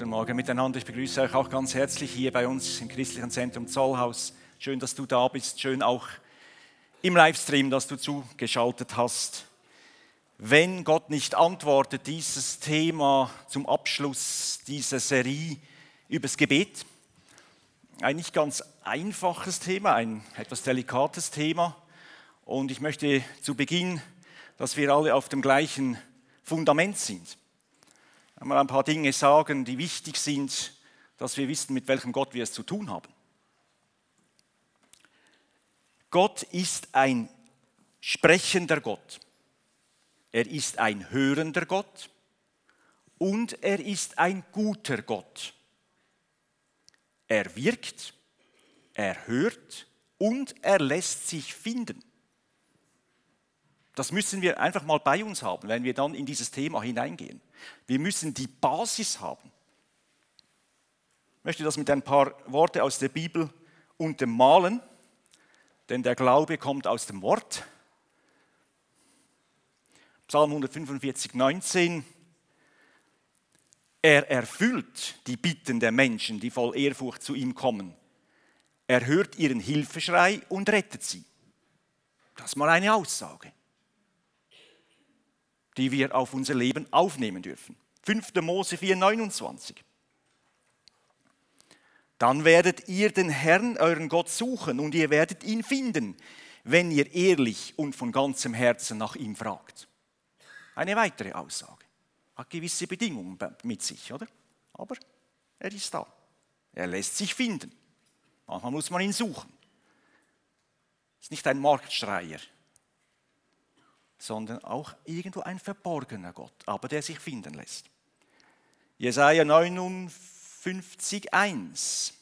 Guten Morgen miteinander. Ich begrüße euch auch ganz herzlich hier bei uns im Christlichen Zentrum Zollhaus. Schön, dass du da bist. Schön auch im Livestream, dass du zugeschaltet hast. Wenn Gott nicht antwortet, dieses Thema zum Abschluss dieser Serie übers Gebet. Ein nicht ganz einfaches Thema, ein etwas delikates Thema. Und ich möchte zu Beginn, dass wir alle auf dem gleichen Fundament sind einmal ein paar Dinge sagen, die wichtig sind, dass wir wissen, mit welchem Gott wir es zu tun haben. Gott ist ein sprechender Gott. Er ist ein hörender Gott und er ist ein guter Gott. Er wirkt, er hört und er lässt sich finden. Das müssen wir einfach mal bei uns haben, wenn wir dann in dieses Thema hineingehen. Wir müssen die Basis haben. Ich möchte das mit ein paar Worten aus der Bibel untermalen, denn der Glaube kommt aus dem Wort. Psalm 145, 19. Er erfüllt die Bitten der Menschen, die voll Ehrfurcht zu ihm kommen. Er hört ihren Hilfeschrei und rettet sie. Das ist mal eine Aussage die wir auf unser Leben aufnehmen dürfen. 5. Mose 4, 29. Dann werdet ihr den Herrn, euren Gott, suchen und ihr werdet ihn finden, wenn ihr ehrlich und von ganzem Herzen nach ihm fragt. Eine weitere Aussage. Hat gewisse Bedingungen mit sich, oder? Aber er ist da. Er lässt sich finden. Manchmal muss man ihn suchen. Ist nicht ein Marktschreier, sondern auch irgendwo ein verborgener Gott, aber der sich finden lässt. Jesaja 59, 1.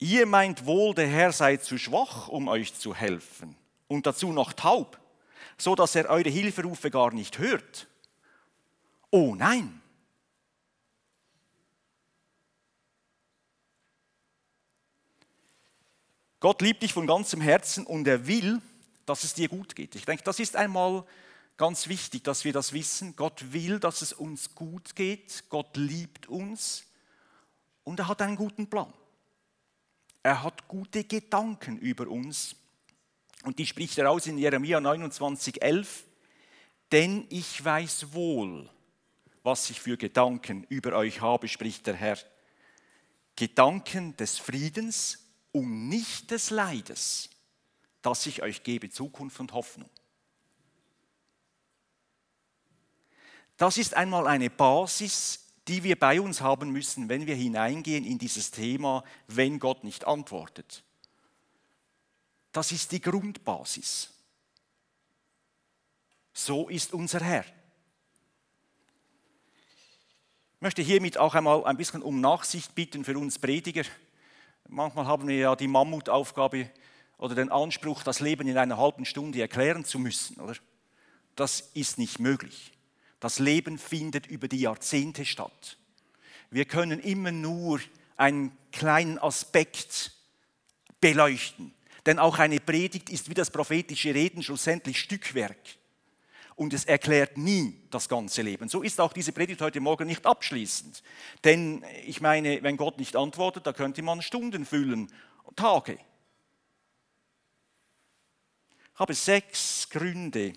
Ihr meint wohl, der Herr sei zu schwach, um euch zu helfen und dazu noch taub, so dass er eure Hilferufe gar nicht hört. Oh nein! Gott liebt dich von ganzem Herzen und er will, dass es dir gut geht. Ich denke, das ist einmal ganz wichtig, dass wir das wissen. Gott will, dass es uns gut geht. Gott liebt uns und er hat einen guten Plan. Er hat gute Gedanken über uns. Und die spricht er aus in Jeremia 29, 11. Denn ich weiß wohl, was ich für Gedanken über euch habe, spricht der Herr. Gedanken des Friedens und nicht des Leides dass ich euch gebe Zukunft und Hoffnung. Das ist einmal eine Basis, die wir bei uns haben müssen, wenn wir hineingehen in dieses Thema, wenn Gott nicht antwortet. Das ist die Grundbasis. So ist unser Herr. Ich möchte hiermit auch einmal ein bisschen um Nachsicht bitten für uns Prediger. Manchmal haben wir ja die Mammutaufgabe, oder den Anspruch, das Leben in einer halben Stunde erklären zu müssen. Oder? Das ist nicht möglich. Das Leben findet über die Jahrzehnte statt. Wir können immer nur einen kleinen Aspekt beleuchten. Denn auch eine Predigt ist wie das prophetische Reden schlussendlich Stückwerk. Und es erklärt nie das ganze Leben. So ist auch diese Predigt heute Morgen nicht abschließend. Denn ich meine, wenn Gott nicht antwortet, da könnte man Stunden füllen, Tage. Ich habe sechs Gründe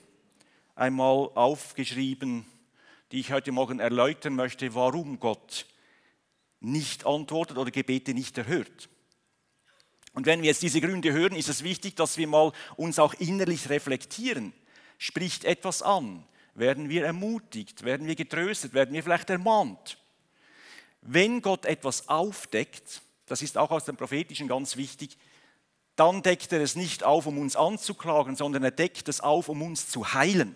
einmal aufgeschrieben, die ich heute Morgen erläutern möchte, warum Gott nicht antwortet oder Gebete nicht erhört. Und wenn wir jetzt diese Gründe hören, ist es wichtig, dass wir mal uns auch innerlich reflektieren. Spricht etwas an? Werden wir ermutigt? Werden wir getröstet? Werden wir vielleicht ermahnt? Wenn Gott etwas aufdeckt, das ist auch aus dem Prophetischen ganz wichtig, dann deckt er es nicht auf, um uns anzuklagen, sondern er deckt es auf, um uns zu heilen.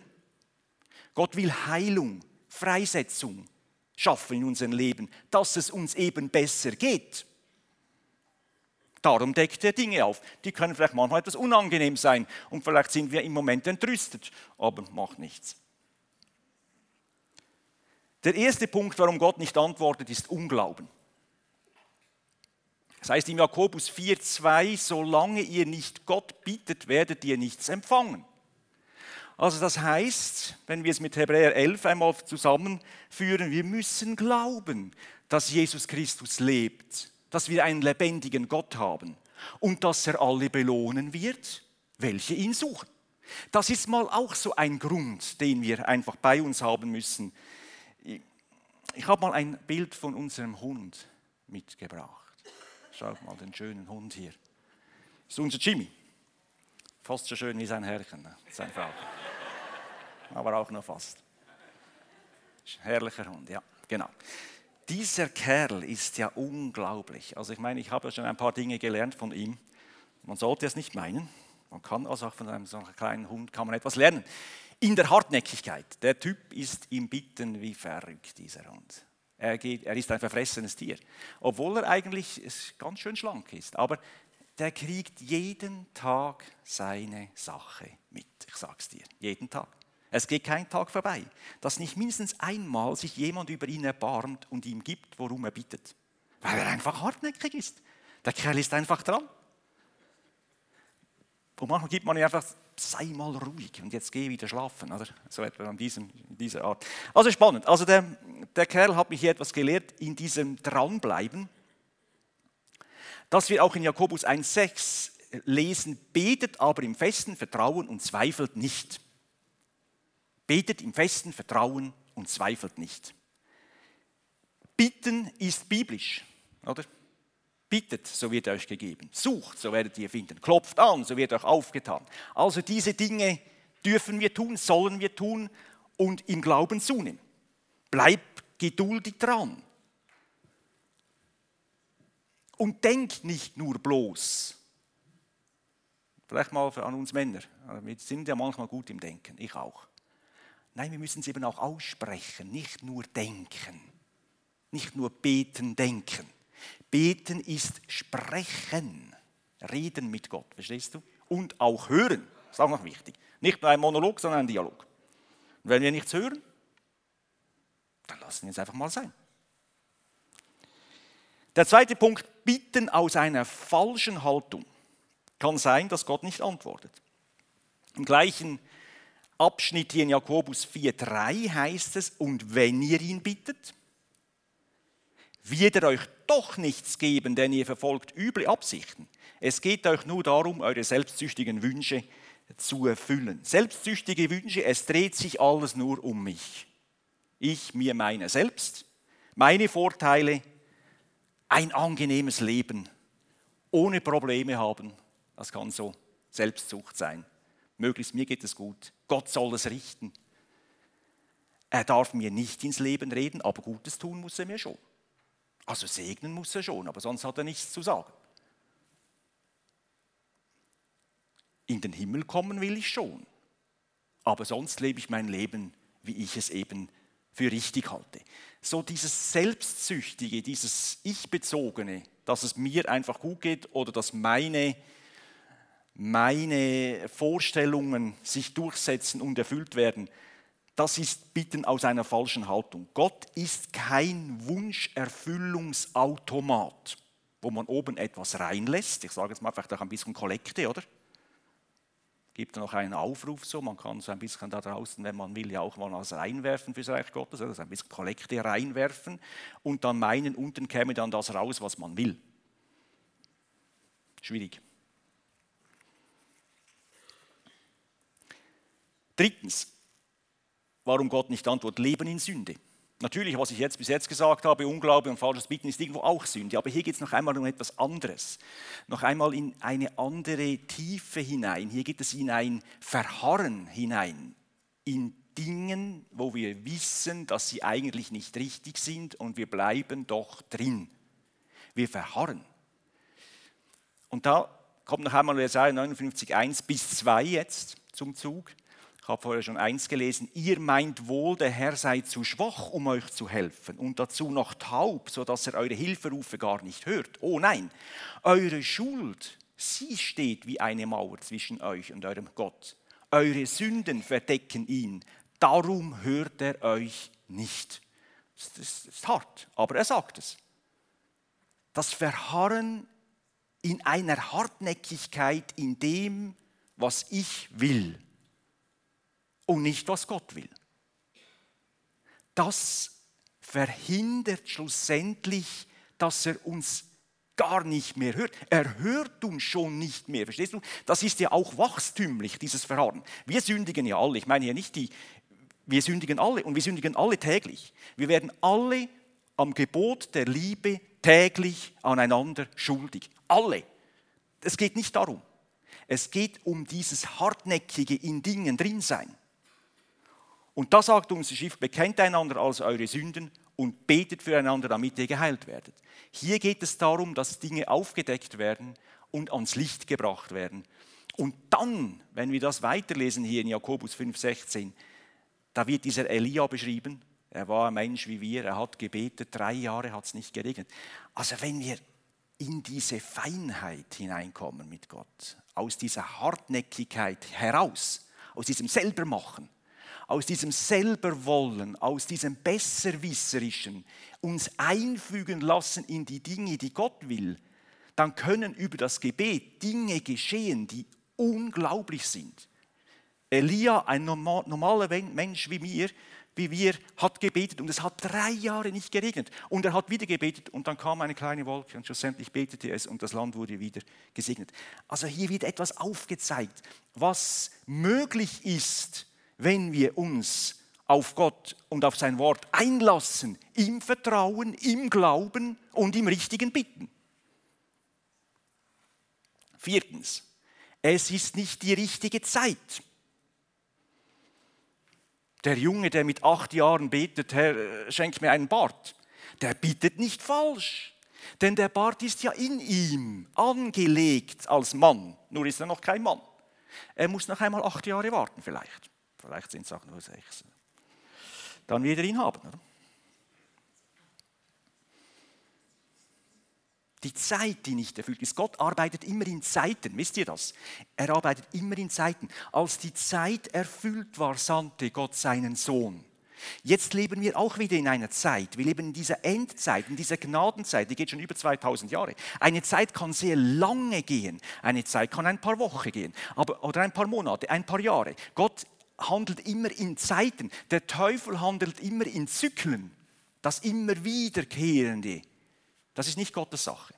Gott will Heilung, Freisetzung schaffen in unserem Leben, dass es uns eben besser geht. Darum deckt er Dinge auf. Die können vielleicht manchmal etwas unangenehm sein und vielleicht sind wir im Moment entrüstet, aber macht nichts. Der erste Punkt, warum Gott nicht antwortet, ist Unglauben. Das heißt im Jakobus 4,2, solange ihr nicht Gott bittet, werdet ihr nichts empfangen. Also das heißt, wenn wir es mit Hebräer 11 einmal zusammenführen, wir müssen glauben, dass Jesus Christus lebt, dass wir einen lebendigen Gott haben und dass er alle belohnen wird, welche ihn suchen. Das ist mal auch so ein Grund, den wir einfach bei uns haben müssen. Ich habe mal ein Bild von unserem Hund mitgebracht. Schaut mal den schönen Hund hier. Das ist unser Jimmy. Fast so schön wie sein Herrchen, ne? sein Frau. Aber auch nur fast. Herrlicher Hund, ja, genau. Dieser Kerl ist ja unglaublich. Also ich meine, ich habe ja schon ein paar Dinge gelernt von ihm. Man sollte es nicht meinen. Man kann also auch von einem so kleinen Hund kann man etwas lernen. In der Hartnäckigkeit. Der Typ ist im Bitten wie verrückt, dieser Hund. Er, geht, er ist ein verfressenes Tier. Obwohl er eigentlich ganz schön schlank ist. Aber der kriegt jeden Tag seine Sache mit. Ich sag's dir, jeden Tag. Es geht kein Tag vorbei, dass nicht mindestens einmal sich jemand über ihn erbarmt und ihm gibt, worum er bittet. Weil er einfach hartnäckig ist. Der Kerl ist einfach dran. Und manchmal gibt man ihm einfach, sei mal ruhig und jetzt geh wieder schlafen. Oder? So etwa in, diesem, dieser Art. Also spannend. Also der, der Kerl hat mich hier etwas gelehrt in diesem Dranbleiben dass wir auch in Jakobus 1,6 lesen, betet aber im festen Vertrauen und zweifelt nicht. Betet im festen Vertrauen und zweifelt nicht. Bitten ist biblisch, oder? Bittet, so wird euch gegeben. Sucht, so werdet ihr finden. Klopft an, so wird euch aufgetan. Also diese Dinge dürfen wir tun, sollen wir tun und im Glauben zunehmen. Bleibt geduldig dran. Und denkt nicht nur bloß. Vielleicht mal an uns Männer. Wir sind ja manchmal gut im Denken, ich auch. Nein, wir müssen es eben auch aussprechen, nicht nur denken. Nicht nur beten, denken. Beten ist sprechen, reden mit Gott, verstehst du? Und auch hören, das ist auch noch wichtig. Nicht nur ein Monolog, sondern ein Dialog. Und wenn wir nichts hören, dann lassen wir es einfach mal sein. Der zweite Punkt, bitten aus einer falschen Haltung. Kann sein, dass Gott nicht antwortet. Im gleichen Abschnitt hier in Jakobus 4,3 heißt es, und wenn ihr ihn bittet, wird er euch doch nichts geben, denn ihr verfolgt üble Absichten. Es geht euch nur darum, eure selbstsüchtigen Wünsche zu erfüllen. Selbstsüchtige Wünsche, es dreht sich alles nur um mich. Ich, mir, meine selbst, meine Vorteile, ein angenehmes Leben, ohne Probleme haben. Das kann so Selbstsucht sein. Möglichst mir geht es gut. Gott soll es richten. Er darf mir nicht ins Leben reden, aber Gutes tun muss er mir schon. Also segnen muss er schon, aber sonst hat er nichts zu sagen. In den Himmel kommen will ich schon, aber sonst lebe ich mein Leben, wie ich es eben für richtig halte. So dieses Selbstsüchtige, dieses Ich-Bezogene, dass es mir einfach gut geht oder dass meine, meine Vorstellungen sich durchsetzen und erfüllt werden, das ist Bitten aus einer falschen Haltung. Gott ist kein Wunscherfüllungsautomat, wo man oben etwas reinlässt. Ich sage jetzt mal vielleicht auch ein bisschen Kollekte, oder? gibt noch einen Aufruf so, man kann so ein bisschen da draußen, wenn man will, ja auch mal was reinwerfen fürs Reich Gottes, also ein bisschen Kollekte reinwerfen und dann meinen, unten käme dann das raus, was man will. Schwierig. Drittens, warum Gott nicht antwortet, Leben in Sünde. Natürlich, was ich jetzt bis jetzt gesagt habe, Unglaube und falsches Bitten ist irgendwo auch Sünde, aber hier geht es noch einmal um etwas anderes. Noch einmal in eine andere Tiefe hinein. Hier geht es in ein Verharren hinein. In Dingen, wo wir wissen, dass sie eigentlich nicht richtig sind und wir bleiben doch drin. Wir verharren. Und da kommt noch einmal Jesaja 59, 1 bis 2 jetzt zum Zug. Ich habe vorher schon eins gelesen, ihr meint wohl, der Herr sei zu schwach, um euch zu helfen und dazu noch taub, sodass er eure Hilferufe gar nicht hört. Oh nein, eure Schuld, sie steht wie eine Mauer zwischen euch und eurem Gott. Eure Sünden verdecken ihn, darum hört er euch nicht. Das ist hart, aber er sagt es. Das Verharren in einer Hartnäckigkeit in dem, was ich will und nicht, was Gott will. Das verhindert schlussendlich, dass er uns gar nicht mehr hört. Er hört uns schon nicht mehr. Verstehst du? Das ist ja auch wachstümlich, dieses Verharren. Wir sündigen ja alle. Ich meine ja nicht die, wir sündigen alle und wir sündigen alle täglich. Wir werden alle am Gebot der Liebe täglich aneinander schuldig. Alle. Es geht nicht darum. Es geht um dieses hartnäckige in Dingen drin sein. Und da sagt uns die Schrift, bekennt einander als eure Sünden und betet füreinander, damit ihr geheilt werdet. Hier geht es darum, dass Dinge aufgedeckt werden und ans Licht gebracht werden. Und dann, wenn wir das weiterlesen hier in Jakobus 5,16, da wird dieser Elia beschrieben. Er war ein Mensch wie wir, er hat gebetet, drei Jahre hat es nicht geregnet. Also wenn wir in diese Feinheit hineinkommen mit Gott, aus dieser Hartnäckigkeit heraus, aus diesem Selbermachen, aus diesem Selberwollen, aus diesem Besserwisserischen uns einfügen lassen in die Dinge, die Gott will, dann können über das Gebet Dinge geschehen, die unglaublich sind. Elia, ein normaler Mensch wie mir, wie wir, hat gebetet und es hat drei Jahre nicht geregnet. Und er hat wieder gebetet und dann kam eine kleine Wolke und schlussendlich betete es und das Land wurde wieder gesegnet. Also hier wird etwas aufgezeigt, was möglich ist, wenn wir uns auf Gott und auf sein Wort einlassen, ihm vertrauen, ihm glauben und im richtigen bitten. Viertens, es ist nicht die richtige Zeit. Der Junge, der mit acht Jahren betet, Herr, schenk mir einen Bart, der bittet nicht falsch. Denn der Bart ist ja in ihm angelegt als Mann. Nur ist er noch kein Mann. Er muss noch einmal acht Jahre warten vielleicht. Vielleicht sind es auch nur sechs. Dann wieder ihn haben. Oder? Die Zeit, die nicht erfüllt ist. Gott arbeitet immer in Zeiten, wisst ihr das? Er arbeitet immer in Zeiten. Als die Zeit erfüllt war, sandte Gott seinen Sohn. Jetzt leben wir auch wieder in einer Zeit. Wir leben in dieser Endzeit, in dieser Gnadenzeit, die geht schon über 2000 Jahre. Eine Zeit kann sehr lange gehen. Eine Zeit kann ein paar Wochen gehen aber, oder ein paar Monate, ein paar Jahre. Gott handelt immer in Zeiten. Der Teufel handelt immer in Zyklen. Das immer wiederkehrende. Das ist nicht Gottes Sache.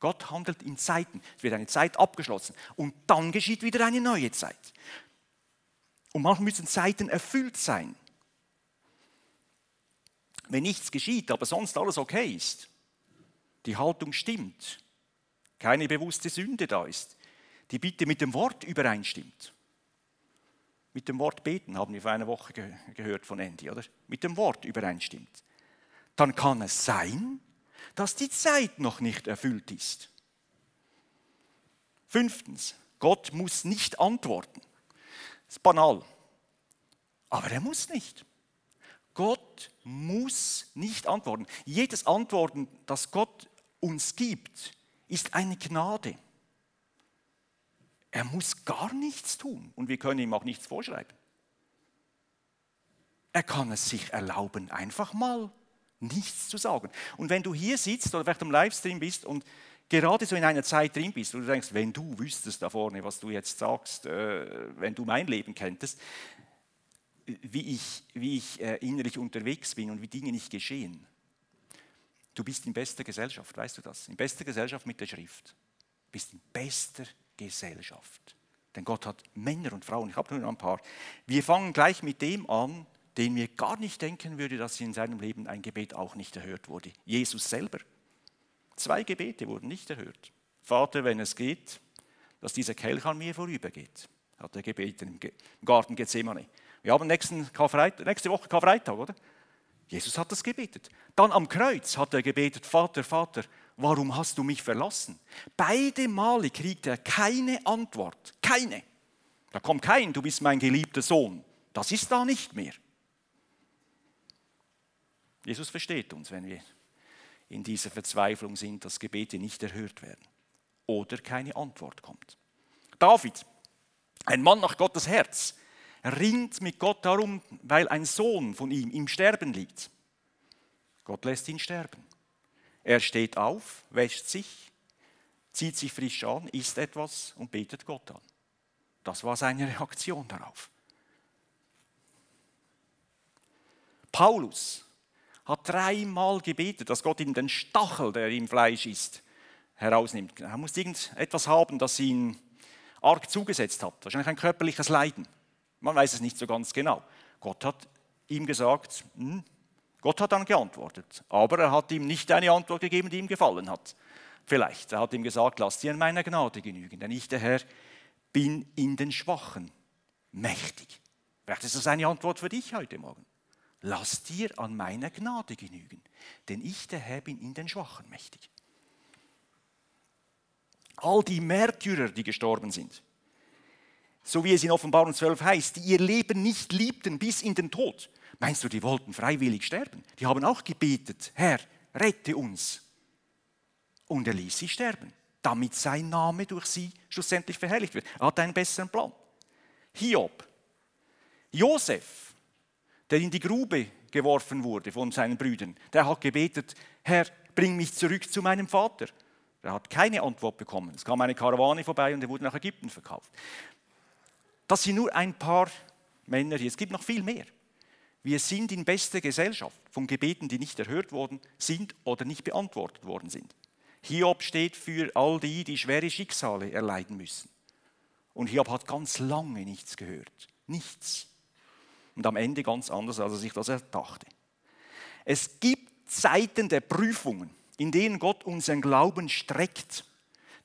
Gott handelt in Zeiten. Es wird eine Zeit abgeschlossen und dann geschieht wieder eine neue Zeit. Und manchmal müssen Zeiten erfüllt sein. Wenn nichts geschieht, aber sonst alles okay ist, die Haltung stimmt, keine bewusste Sünde da ist, die Bitte mit dem Wort übereinstimmt, mit dem Wort beten, haben wir vor einer Woche ge gehört von Andy, oder? Mit dem Wort übereinstimmt. Dann kann es sein, dass die Zeit noch nicht erfüllt ist. Fünftens, Gott muss nicht antworten. Das ist banal. Aber er muss nicht. Gott muss nicht antworten. Jedes Antworten, das Gott uns gibt, ist eine Gnade. Er muss gar nichts tun und wir können ihm auch nichts vorschreiben. Er kann es sich erlauben, einfach mal nichts zu sagen. Und wenn du hier sitzt oder vielleicht am Livestream bist und gerade so in einer Zeit drin bist, wo du denkst, wenn du wüsstest da vorne, was du jetzt sagst, äh, wenn du mein Leben kenntest, wie ich, wie ich äh, innerlich unterwegs bin und wie Dinge nicht geschehen. Du bist in bester Gesellschaft, weißt du das? In bester Gesellschaft mit der Schrift. Du bist in bester Gesellschaft. Gesellschaft. Denn Gott hat Männer und Frauen, ich habe nur ein paar. Wir fangen gleich mit dem an, den mir gar nicht denken würde, dass in seinem Leben ein Gebet auch nicht erhört wurde. Jesus selber. Zwei Gebete wurden nicht erhört. Vater, wenn es geht, dass dieser Kelch an mir vorübergeht, hat er gebeten im Garten Gethsemane. Wir haben nächsten nächste Woche Karfreitag, oder? Jesus hat das gebetet. Dann am Kreuz hat er gebetet, Vater, Vater, warum hast du mich verlassen? Beide Male kriegt er keine Antwort. Keine. Da kommt kein, du bist mein geliebter Sohn. Das ist da nicht mehr. Jesus versteht uns, wenn wir in dieser Verzweiflung sind, dass Gebete nicht erhört werden oder keine Antwort kommt. David, ein Mann nach Gottes Herz, ringt mit Gott darum, weil ein Sohn von ihm im Sterben liegt. Gott lässt ihn sterben. Er steht auf, wäscht sich, zieht sich frisch an, isst etwas und betet Gott an. Das war seine Reaktion darauf. Paulus hat dreimal gebetet, dass Gott ihm den Stachel, der im Fleisch ist, herausnimmt. Er muss irgendetwas haben, das ihn arg zugesetzt hat. Wahrscheinlich ein körperliches Leiden. Man weiß es nicht so ganz genau. Gott hat ihm gesagt, hm, Gott hat dann geantwortet, aber er hat ihm nicht eine Antwort gegeben, die ihm gefallen hat. Vielleicht, er hat ihm gesagt, lass dir an meiner Gnade genügen, denn ich, der Herr, bin in den Schwachen mächtig. Vielleicht ist das eine Antwort für dich heute Morgen. Lass dir an meiner Gnade genügen, denn ich, der Herr, bin in den Schwachen mächtig. All die Märtyrer, die gestorben sind, so wie es in Offenbarung 12 heißt, die ihr Leben nicht liebten bis in den Tod. Meinst du, die wollten freiwillig sterben? Die haben auch gebetet, Herr, rette uns. Und er ließ sie sterben, damit sein Name durch sie schlussendlich verherrlicht wird. Er hat einen besseren Plan. Hiob, Josef, der in die Grube geworfen wurde von seinen Brüdern, der hat gebetet, Herr, bring mich zurück zu meinem Vater. Er hat keine Antwort bekommen. Es kam eine Karawane vorbei und er wurde nach Ägypten verkauft. Das sind nur ein paar Männer hier. Es gibt noch viel mehr. Wir sind in bester Gesellschaft von Gebeten, die nicht erhört worden sind oder nicht beantwortet worden sind. Hiob steht für all die, die schwere Schicksale erleiden müssen. Und Hiob hat ganz lange nichts gehört. Nichts. Und am Ende ganz anders, als er sich das erdachte. Es gibt Zeiten der Prüfungen, in denen Gott unseren Glauben streckt.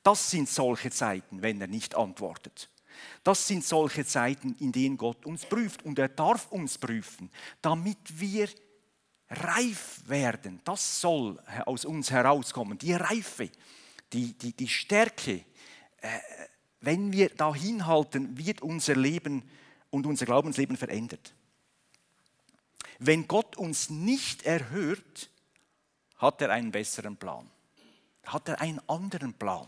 Das sind solche Zeiten, wenn er nicht antwortet. Das sind solche Zeiten, in denen Gott uns prüft und er darf uns prüfen, damit wir reif werden. Das soll aus uns herauskommen, die Reife, die, die, die Stärke. Äh, wenn wir da hinhalten, wird unser Leben und unser Glaubensleben verändert. Wenn Gott uns nicht erhört, hat er einen besseren Plan. Hat er einen anderen Plan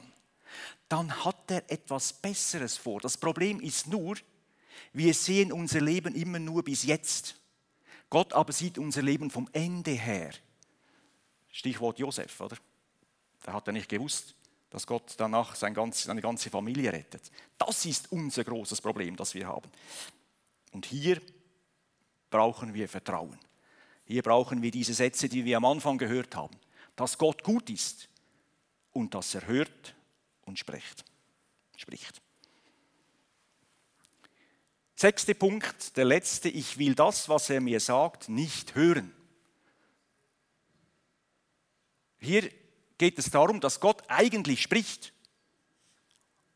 dann hat er etwas Besseres vor. Das Problem ist nur, wir sehen unser Leben immer nur bis jetzt. Gott aber sieht unser Leben vom Ende her. Stichwort Josef, oder? Da hat er nicht gewusst, dass Gott danach seine ganze Familie rettet. Das ist unser großes Problem, das wir haben. Und hier brauchen wir Vertrauen. Hier brauchen wir diese Sätze, die wir am Anfang gehört haben. Dass Gott gut ist und dass er hört und spricht. spricht. Sechster Punkt, der letzte, ich will das, was er mir sagt, nicht hören. Hier geht es darum, dass Gott eigentlich spricht,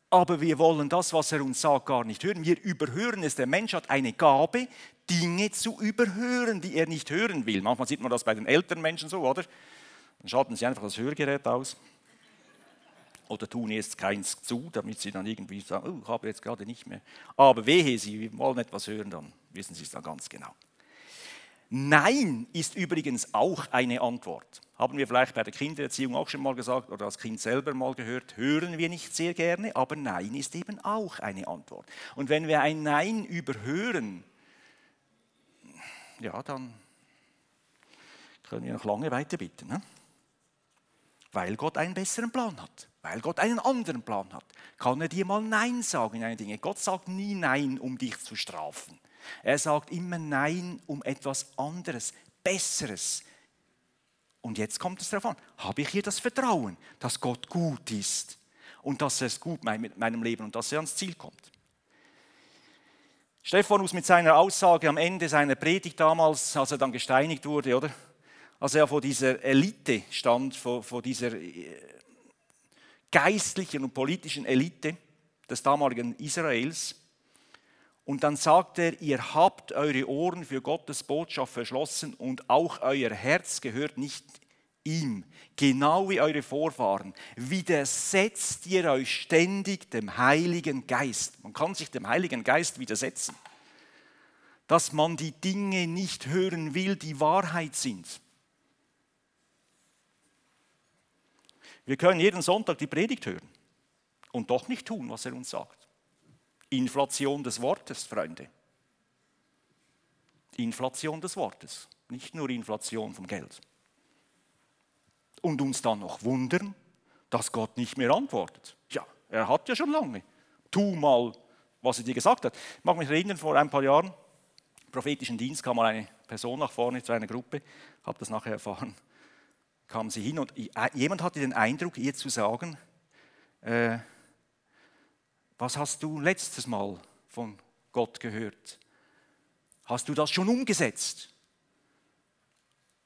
aber wir wollen das, was er uns sagt, gar nicht hören. Wir überhören es. Der Mensch hat eine Gabe, Dinge zu überhören, die er nicht hören will. Manchmal sieht man das bei den älteren Menschen so, oder? Dann schalten sie einfach das Hörgerät aus oder tun jetzt keins zu, damit sie dann irgendwie sagen, oh, ich habe jetzt gerade nicht mehr. Aber wehe, sie wollen etwas hören, dann wissen sie es dann ganz genau. Nein ist übrigens auch eine Antwort. Haben wir vielleicht bei der Kindererziehung auch schon mal gesagt oder als Kind selber mal gehört, hören wir nicht sehr gerne, aber Nein ist eben auch eine Antwort. Und wenn wir ein Nein überhören, ja, dann können wir noch lange weiter bitten. Ne? Weil Gott einen besseren Plan hat. Weil Gott einen anderen Plan hat. Kann er dir mal Nein sagen in eine Dinge? Gott sagt nie Nein, um dich zu strafen. Er sagt immer Nein um etwas anderes, Besseres. Und jetzt kommt es darauf an, habe ich hier das Vertrauen, dass Gott gut ist und dass er es gut meint mit meinem Leben und dass er ans Ziel kommt. Stephanus mit seiner Aussage am Ende seiner Predigt damals, als er dann gesteinigt wurde, oder? Als er vor dieser Elite stand, vor, vor dieser äh, geistlichen und politischen Elite des damaligen Israels. Und dann sagt er, ihr habt eure Ohren für Gottes Botschaft verschlossen und auch euer Herz gehört nicht ihm, genau wie eure Vorfahren. Widersetzt ihr euch ständig dem Heiligen Geist. Man kann sich dem Heiligen Geist widersetzen. Dass man die Dinge nicht hören will, die Wahrheit sind. Wir können jeden Sonntag die Predigt hören und doch nicht tun, was er uns sagt. Inflation des Wortes, Freunde. Inflation des Wortes, nicht nur Inflation vom Geld. Und uns dann noch wundern, dass Gott nicht mehr antwortet. Ja, er hat ja schon lange. Tu mal, was er dir gesagt hat. Ich mag mich erinnern, vor ein paar Jahren prophetischen Dienst kam mal eine Person nach vorne zu einer Gruppe, habe das nachher erfahren, kam sie hin und jemand hatte den Eindruck, ihr zu sagen, äh, was hast du letztes Mal von Gott gehört? Hast du das schon umgesetzt?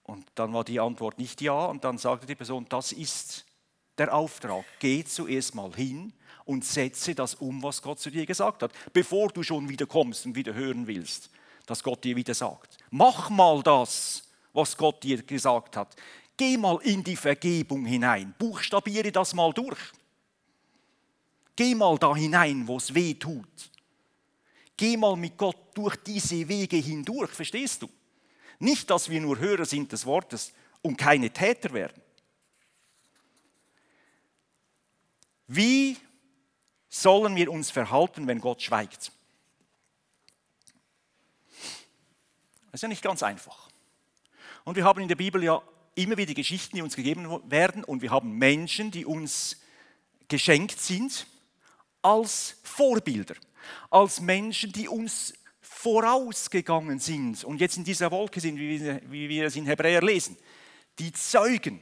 Und dann war die Antwort nicht ja und dann sagte die Person, das ist der Auftrag. Geh zuerst mal hin und setze das um, was Gott zu dir gesagt hat, bevor du schon wieder kommst und wieder hören willst dass Gott dir wieder sagt. Mach mal das, was Gott dir gesagt hat. Geh mal in die Vergebung hinein. Buchstabiere das mal durch. Geh mal da hinein, wo es weh tut. Geh mal mit Gott durch diese Wege hindurch, verstehst du? Nicht, dass wir nur Hörer sind des Wortes und keine Täter werden. Wie sollen wir uns verhalten, wenn Gott schweigt? Das ist ja nicht ganz einfach. Und wir haben in der Bibel ja immer wieder Geschichten, die uns gegeben werden und wir haben Menschen, die uns geschenkt sind als Vorbilder, als Menschen, die uns vorausgegangen sind und jetzt in dieser Wolke sind, wie wir, es in Hebräer lesen, die Zeugen.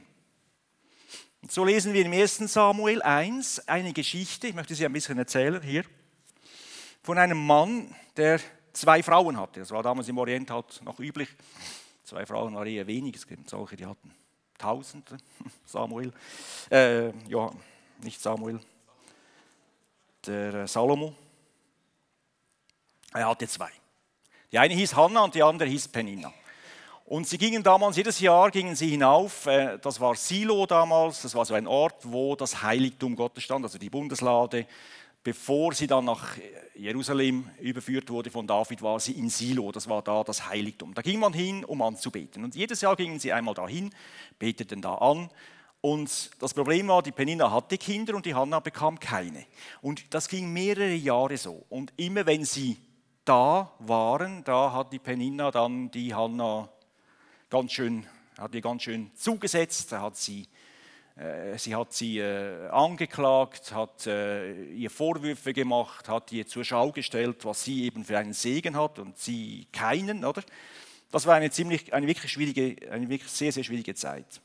Und so lesen wir im 1. Samuel 1 eine Geschichte, ich möchte sie ein bisschen erzählen hier, von einem Mann, der zwei Frauen hatte. Das war damals im Orient halt noch üblich. Zwei Frauen war eher wenig, es gibt solche, die hatten Tausende. Samuel, äh, ja, nicht Samuel, der äh, Salomo. Er hatte zwei. Die eine hieß Hannah und die andere hieß Penina. Und sie gingen damals, jedes Jahr gingen sie hinauf, äh, das war Silo damals, das war so ein Ort, wo das Heiligtum Gottes stand, also die Bundeslade, Bevor sie dann nach Jerusalem überführt wurde von David, war sie in Silo, das war da das Heiligtum. Da ging man hin, um anzubeten. Und jedes Jahr gingen sie einmal dahin, beteten da an. Und das Problem war, die Penina hatte Kinder und die Hanna bekam keine. Und das ging mehrere Jahre so. Und immer wenn sie da waren, da hat die Penina dann die Hanna ganz schön, hat ihr ganz schön zugesetzt, da hat sie sie hat sie äh, angeklagt, hat äh, ihr Vorwürfe gemacht, hat ihr zur Schau gestellt, was sie eben für einen Segen hat und sie keinen, oder? Das war eine ziemlich, eine wirklich schwierige, eine wirklich sehr, sehr schwierige Zeit.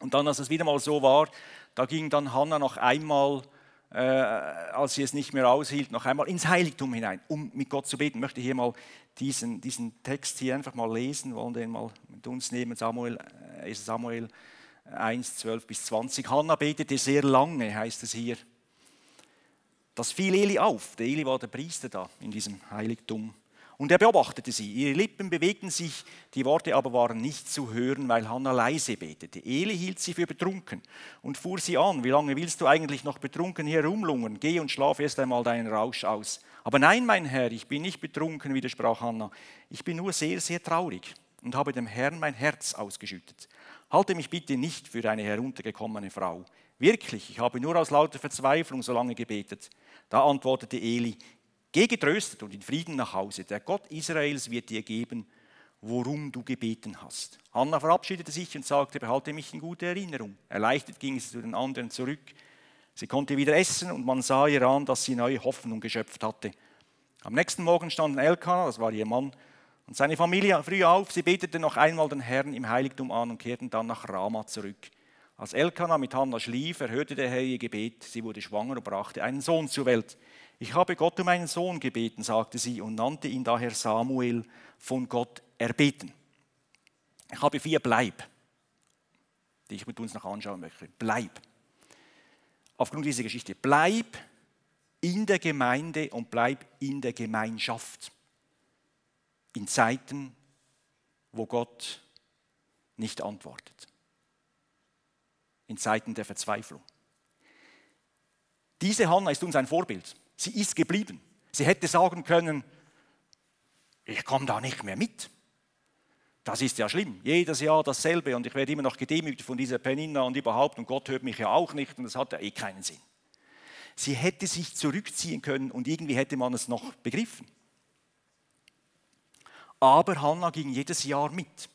Und dann, als es wieder mal so war, da ging dann Hannah noch einmal, äh, als sie es nicht mehr aushielt, noch einmal ins Heiligtum hinein, um mit Gott zu beten. Ich möchte hier mal diesen, diesen Text hier einfach mal lesen, wollen den mal mit uns nehmen, Samuel, Samuel 1, 12 bis 20. Hannah betete sehr lange, heißt es hier. Das fiel Eli auf. Der Eli war der Priester da in diesem Heiligtum. Und er beobachtete sie. Ihre Lippen bewegten sich, die Worte aber waren nicht zu hören, weil Hannah leise betete. Eli hielt sie für betrunken und fuhr sie an. Wie lange willst du eigentlich noch betrunken hier rumlungern? Geh und schlaf erst einmal deinen Rausch aus. Aber nein, mein Herr, ich bin nicht betrunken, widersprach Hannah. Ich bin nur sehr, sehr traurig und habe dem Herrn mein Herz ausgeschüttet. Halte mich bitte nicht für eine heruntergekommene Frau. Wirklich, ich habe nur aus lauter Verzweiflung so lange gebetet. Da antwortete Eli, geh getröstet und in Frieden nach Hause. Der Gott Israels wird dir geben, worum du gebeten hast. Hannah verabschiedete sich und sagte, behalte mich in guter Erinnerung. Erleichtert ging sie zu den anderen zurück. Sie konnte wieder essen und man sah ihr an, dass sie neue Hoffnung geschöpft hatte. Am nächsten Morgen standen Elkanah, das war ihr Mann, und seine Familie früh auf, sie beteten noch einmal den Herrn im Heiligtum an und kehrten dann nach Rama zurück. Als Elkanah mit Hannah schlief, erhörte der Herr ihr Gebet. Sie wurde schwanger und brachte einen Sohn zur Welt. Ich habe Gott um einen Sohn gebeten, sagte sie und nannte ihn daher Samuel, von Gott erbeten. Ich habe vier Bleib, die ich mit uns noch anschauen möchte. Bleib. Aufgrund dieser Geschichte. Bleib in der Gemeinde und bleib in der Gemeinschaft in Zeiten, wo Gott nicht antwortet. In Zeiten der Verzweiflung. Diese Hanna ist uns ein Vorbild. Sie ist geblieben. Sie hätte sagen können, ich komme da nicht mehr mit. Das ist ja schlimm. Jedes Jahr dasselbe und ich werde immer noch gedemütigt von dieser Penina und überhaupt und Gott hört mich ja auch nicht und das hat ja eh keinen Sinn. Sie hätte sich zurückziehen können und irgendwie hätte man es noch begriffen. Aber Hannah ging jedes Jahr mit.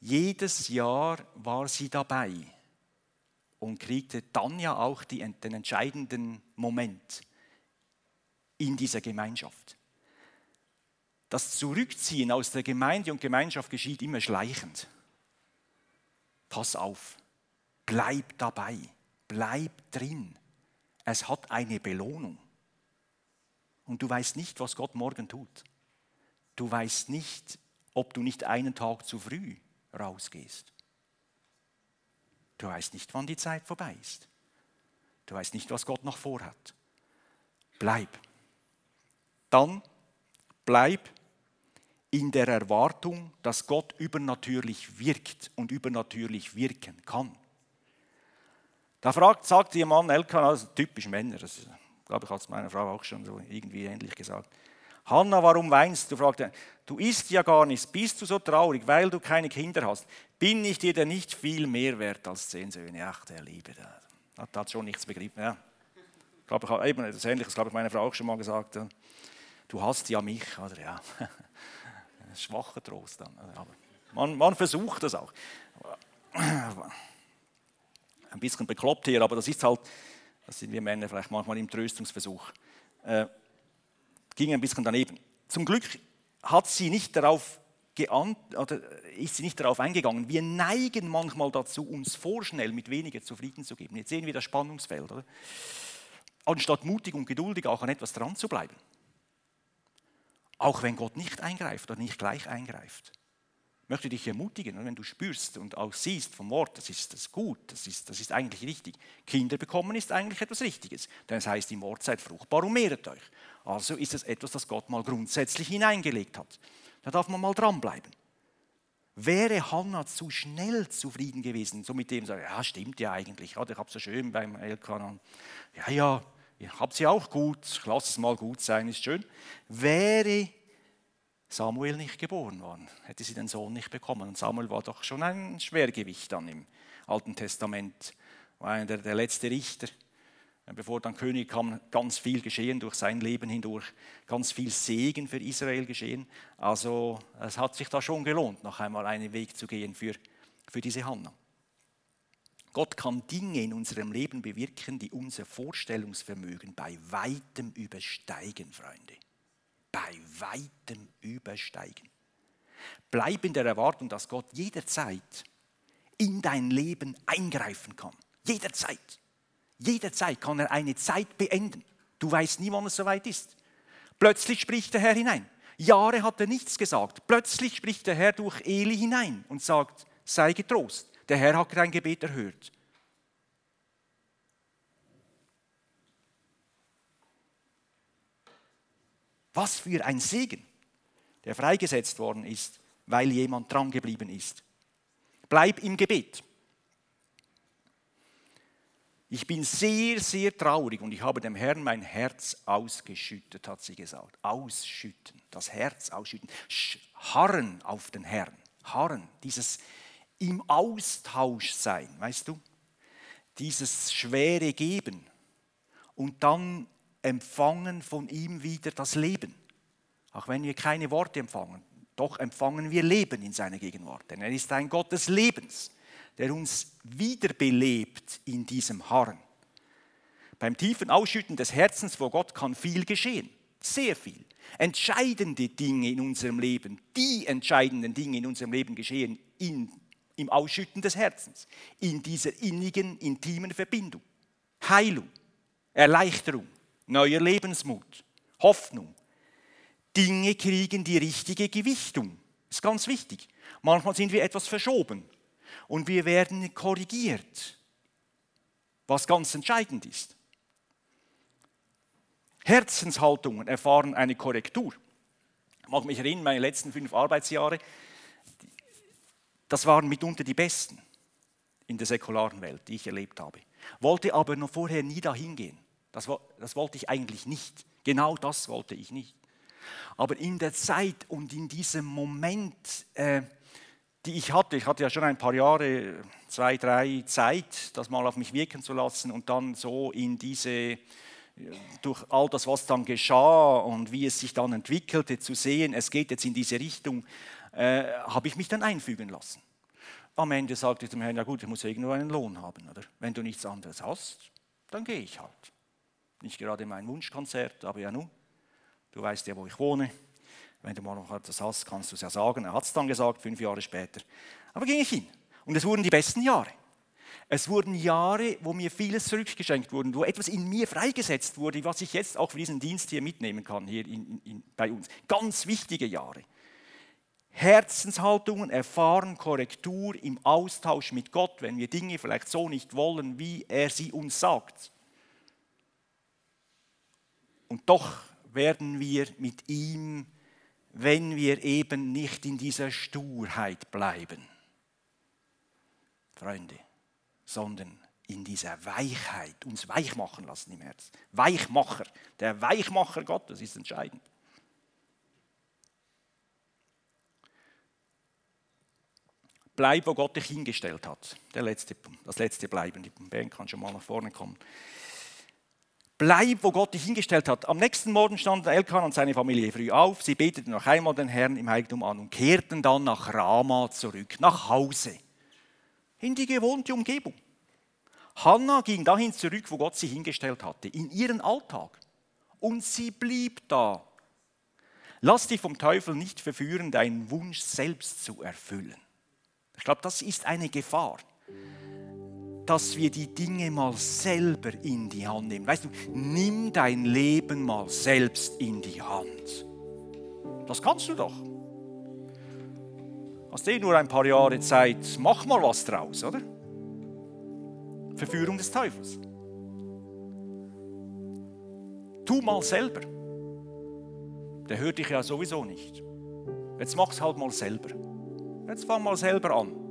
Jedes Jahr war sie dabei und kriegte dann ja auch die, den entscheidenden Moment in dieser Gemeinschaft. das Zurückziehen aus der Gemeinde und Gemeinschaft geschieht immer schleichend. Pass auf, bleib dabei, bleib drin. Es hat eine Belohnung. Und du weißt nicht, was Gott morgen tut. Du weißt nicht, ob du nicht einen Tag zu früh rausgehst. Du weißt nicht, wann die Zeit vorbei ist. Du weißt nicht, was Gott noch vorhat. Bleib. Dann bleib in der Erwartung, dass Gott übernatürlich wirkt und übernatürlich wirken kann. Da fragt, sagt ihr Mann Elkan, also typisch Männer, das glaube ich, hat es meiner Frau auch schon so irgendwie ähnlich gesagt. Hanna, warum weinst du? fragt er. Du isst ja gar nichts. Bist du so traurig, weil du keine Kinder hast? Bin ich dir denn nicht viel mehr wert als zehn Söhne? Ach, der Liebe, der hat, schon nichts begriffen. Ja. Ich glaube, ich, eben, das Ähnliches glaube ich meine Frau auch schon mal gesagt. Du hast ja mich, oder ja. Schwacher Trost dann. Aber man, man versucht das auch. Ein bisschen bekloppt hier, aber das ist halt, das sind wir Männer vielleicht manchmal im Tröstungsversuch. Äh, ging ein bisschen daneben. Zum Glück hat sie nicht darauf ist sie nicht darauf eingegangen. Wir neigen manchmal dazu, uns vorschnell mit weniger zufrieden zu geben. Jetzt sehen wir das Spannungsfeld. Oder? Anstatt mutig und geduldig auch an etwas dran zu bleiben. Auch wenn Gott nicht eingreift oder nicht gleich eingreift. Ich möchte dich ermutigen, wenn du spürst und auch siehst vom Wort, das ist das gut, das ist, das ist eigentlich richtig. Kinder bekommen ist eigentlich etwas Richtiges. Denn es heißt im Wort, seid fruchtbar und mehret euch. Also ist es etwas, das Gott mal grundsätzlich hineingelegt hat. Da darf man mal dranbleiben. Wäre Hannah zu schnell zufrieden gewesen, so mit dem, ja, stimmt ja eigentlich, ich habe so schön beim Elkanan. Ja, ja, ihr habt sie auch gut, ich lasse es mal gut sein, ist schön. Wäre Samuel nicht geboren worden, hätte sie den Sohn nicht bekommen. Und Samuel war doch schon ein Schwergewicht dann im Alten Testament, war einer der letzte Richter. Bevor dann König kam, ganz viel geschehen durch sein Leben hindurch, ganz viel Segen für Israel geschehen. Also es hat sich da schon gelohnt, noch einmal einen Weg zu gehen für, für diese Hanna. Gott kann Dinge in unserem Leben bewirken, die unser Vorstellungsvermögen bei weitem übersteigen, Freunde bei weitem übersteigen. Bleib in der Erwartung, dass Gott jederzeit in dein Leben eingreifen kann. Jederzeit. Jederzeit kann er eine Zeit beenden. Du weißt nie, wann es soweit ist. Plötzlich spricht der Herr hinein. Jahre hat er nichts gesagt. Plötzlich spricht der Herr durch Eli hinein und sagt, sei getrost. Der Herr hat dein Gebet erhört. Was für ein Segen, der freigesetzt worden ist, weil jemand dran geblieben ist. Bleib im Gebet. Ich bin sehr, sehr traurig und ich habe dem Herrn mein Herz ausgeschüttet, hat sie gesagt. Ausschütten, das Herz ausschütten. Harren auf den Herrn. Harren, dieses im Austausch sein, weißt du? Dieses schwere Geben und dann empfangen von ihm wieder das Leben. Auch wenn wir keine Worte empfangen, doch empfangen wir Leben in seiner Gegenwart. Denn er ist ein Gott des Lebens, der uns wiederbelebt in diesem Harren. Beim tiefen Ausschütten des Herzens vor Gott kann viel geschehen, sehr viel. Entscheidende Dinge in unserem Leben, die entscheidenden Dinge in unserem Leben geschehen in, im Ausschütten des Herzens, in dieser innigen, intimen Verbindung. Heilung, Erleichterung, neuer Lebensmut, Hoffnung. Dinge kriegen die richtige Gewichtung. Ist ganz wichtig. Manchmal sind wir etwas verschoben und wir werden korrigiert, was ganz entscheidend ist. Herzenshaltungen erfahren eine Korrektur. Ich mag mich erinnern, meine letzten fünf Arbeitsjahre, das waren mitunter die besten in der säkularen Welt, die ich erlebt habe. Wollte aber noch vorher nie dahin gehen. Das, das wollte ich eigentlich nicht. Genau das wollte ich nicht. Aber in der Zeit und in diesem Moment, äh, die ich hatte, ich hatte ja schon ein paar Jahre, zwei, drei Zeit, das mal auf mich wirken zu lassen und dann so in diese, durch all das, was dann geschah und wie es sich dann entwickelte, zu sehen, es geht jetzt in diese Richtung, äh, habe ich mich dann einfügen lassen. Am Ende sagte ich dem Herrn, ja gut, ich muss irgendwo einen Lohn haben, oder? Wenn du nichts anderes hast, dann gehe ich halt. Nicht gerade mein Wunschkonzert, aber ja nun, du weißt ja, wo ich wohne. Wenn du mal noch etwas hast, kannst du es ja sagen. Er hat es dann gesagt, fünf Jahre später. Aber ging ich hin. Und es wurden die besten Jahre. Es wurden Jahre, wo mir vieles zurückgeschenkt wurde, wo etwas in mir freigesetzt wurde, was ich jetzt auch für diesen Dienst hier mitnehmen kann, hier in, in, bei uns. Ganz wichtige Jahre. Herzenshaltungen erfahren Korrektur im Austausch mit Gott, wenn wir Dinge vielleicht so nicht wollen, wie er sie uns sagt. Und doch werden wir mit ihm, wenn wir eben nicht in dieser Sturheit bleiben, Freunde, sondern in dieser Weichheit uns weich machen lassen im Herzen. Weichmacher, der Weichmacher Gottes ist entscheidend. Bleib, wo Gott dich hingestellt hat. Der letzte, das letzte Bleiben. Die Band kann schon mal nach vorne kommen. Bleib, wo Gott dich hingestellt hat. Am nächsten Morgen standen Elkan und seine Familie früh auf. Sie beteten noch einmal den Herrn im Heiligtum an und kehrten dann nach Rama zurück, nach Hause, in die gewohnte Umgebung. Hannah ging dahin zurück, wo Gott sie hingestellt hatte, in ihren Alltag. Und sie blieb da. Lass dich vom Teufel nicht verführen, deinen Wunsch selbst zu erfüllen. Ich glaube, das ist eine Gefahr, dass wir die Dinge mal selber in die Hand nehmen. Weißt du, nimm dein Leben mal selbst in die Hand. Das kannst du doch. Hast eh nur ein paar Jahre Zeit, mach mal was draus, oder? Verführung des Teufels. Tu mal selber. Der hört dich ja sowieso nicht. Jetzt mach's halt mal selber. Jetzt fang mal selber an.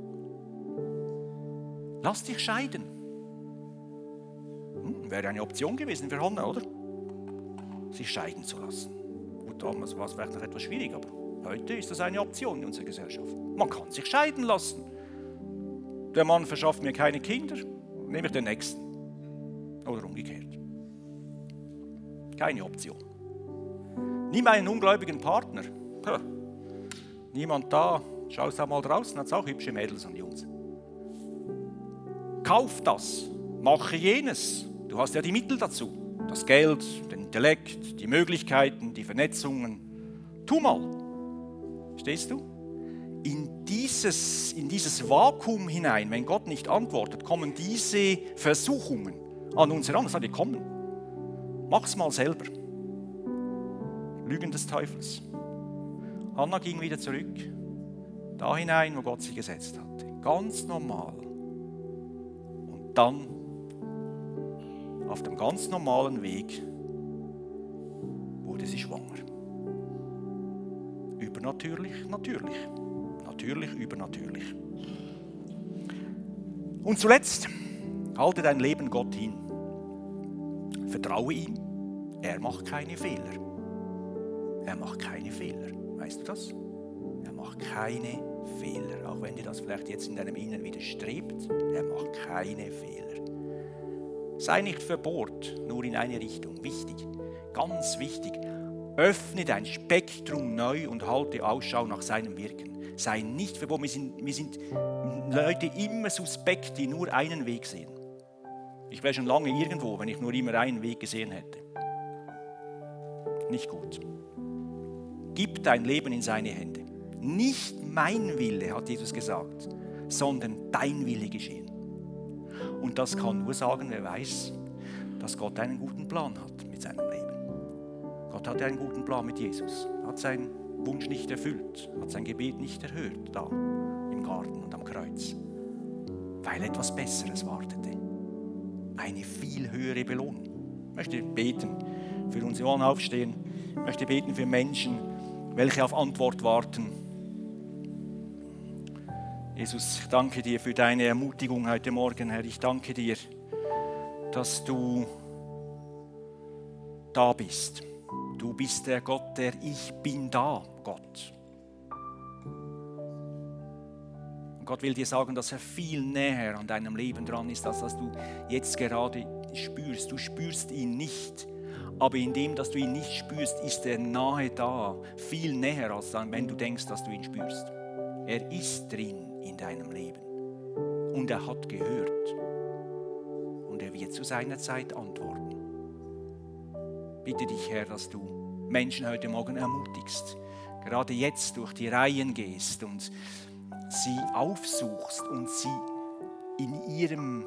Lass dich scheiden. Hm, wäre eine Option gewesen für Hannah, oder? Sich scheiden zu lassen. Gut, damals war es vielleicht noch etwas schwierig, aber heute ist das eine Option in unserer Gesellschaft. Man kann sich scheiden lassen. Der Mann verschafft mir keine Kinder, nehme ich den nächsten. Oder umgekehrt. Keine Option. Nimm einen ungläubigen Partner. Niemand da, Schaust auch mal draußen, hat es auch hübsche Mädels und Jungs. Kauf das, mache jenes. Du hast ja die Mittel dazu. Das Geld, den Intellekt, die Möglichkeiten, die Vernetzungen. Tu mal. Stehst du? In dieses, in dieses Vakuum hinein, wenn Gott nicht antwortet, kommen diese Versuchungen an uns heran. Das hat kommen. Mach's mal selber. Lügen des Teufels. Anna ging wieder zurück da hinein, wo Gott sie gesetzt hatte. Ganz normal. Dann auf dem ganz normalen Weg wurde sie schwanger. Übernatürlich, natürlich. Natürlich, übernatürlich. Und zuletzt, halte dein Leben Gott hin. Vertraue ihm. Er macht keine Fehler. Er macht keine Fehler. Weißt du das? macht keine Fehler, auch wenn dir das vielleicht jetzt in deinem Inneren widerstrebt. Er macht keine Fehler. Sei nicht verbohrt, nur in eine Richtung. Wichtig, ganz wichtig. Öffne dein Spektrum neu und halte Ausschau nach seinem Wirken. Sei nicht verbohrt. Wir sind, wir sind Leute immer suspekt, die nur einen Weg sehen. Ich wäre schon lange irgendwo, wenn ich nur immer einen Weg gesehen hätte. Nicht gut. Gib dein Leben in seine Hände. Nicht mein Wille, hat Jesus gesagt, sondern dein Wille geschehen. Und das kann nur sagen, wer weiß, dass Gott einen guten Plan hat mit seinem Leben. Gott hatte einen guten Plan mit Jesus, hat seinen Wunsch nicht erfüllt, hat sein Gebet nicht erhört da im Garten und am Kreuz, weil etwas Besseres wartete. Eine viel höhere Belohnung. Ich möchte beten für uns, wir wollen aufstehen, ich möchte beten für Menschen, welche auf Antwort warten Jesus, ich danke dir für deine Ermutigung heute Morgen, Herr. Ich danke dir, dass du da bist. Du bist der Gott, der Ich bin da, Gott. Und Gott will dir sagen, dass er viel näher an deinem Leben dran ist, als dass du jetzt gerade spürst. Du spürst ihn nicht, aber indem, dass du ihn nicht spürst, ist er nahe da, viel näher, als dann, wenn du denkst, dass du ihn spürst. Er ist drin in deinem Leben. Und er hat gehört. Und er wird zu seiner Zeit antworten. Bitte dich, Herr, dass du Menschen heute Morgen ermutigst, gerade jetzt durch die Reihen gehst und sie aufsuchst und sie in ihrem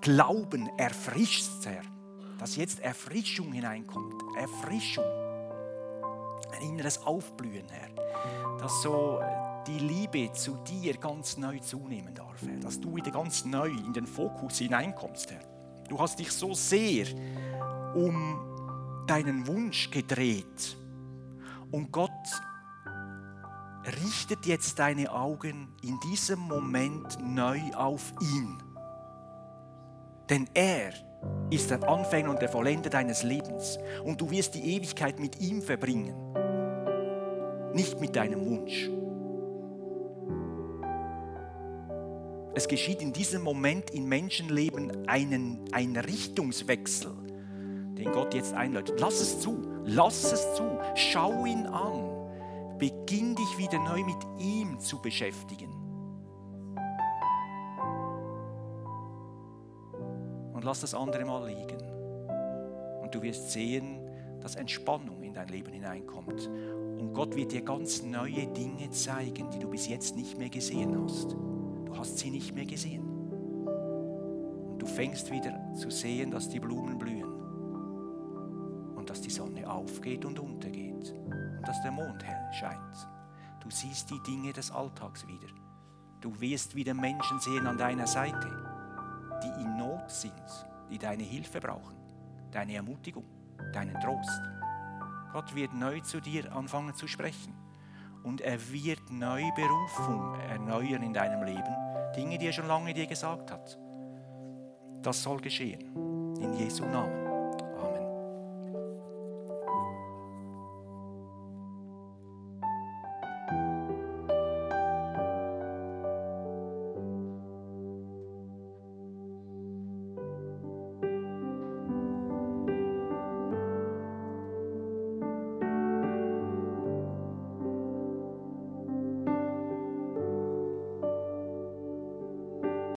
Glauben erfrischst, Herr. Dass jetzt Erfrischung hineinkommt. Erfrischung. Ein inneres Aufblühen, Herr. Dass so die Liebe zu dir ganz neu zunehmen darf, Herr. Dass du wieder ganz neu in den Fokus hineinkommst, Herr. Du hast dich so sehr um deinen Wunsch gedreht. Und Gott richtet jetzt deine Augen in diesem Moment neu auf ihn. Denn er ist der Anfänger und der Vollender deines Lebens. Und du wirst die Ewigkeit mit ihm verbringen, nicht mit deinem Wunsch. Es geschieht in diesem Moment in Menschenleben einen, ein Richtungswechsel, den Gott jetzt einläutet. Lass es zu, lass es zu, schau ihn an, beginn dich wieder neu mit ihm zu beschäftigen. Und lass das andere mal liegen. Und du wirst sehen, dass Entspannung in dein Leben hineinkommt. Und Gott wird dir ganz neue Dinge zeigen, die du bis jetzt nicht mehr gesehen hast hast sie nicht mehr gesehen. Und du fängst wieder zu sehen, dass die Blumen blühen und dass die Sonne aufgeht und untergeht und dass der Mond hell scheint. Du siehst die Dinge des Alltags wieder. Du wirst wieder Menschen sehen an deiner Seite, die in Not sind, die deine Hilfe brauchen, deine Ermutigung, deinen Trost. Gott wird neu zu dir anfangen zu sprechen und er wird neue Berufung erneuern in deinem Leben Dinge, die er schon lange dir gesagt hat. Das soll geschehen. In Jesu Namen.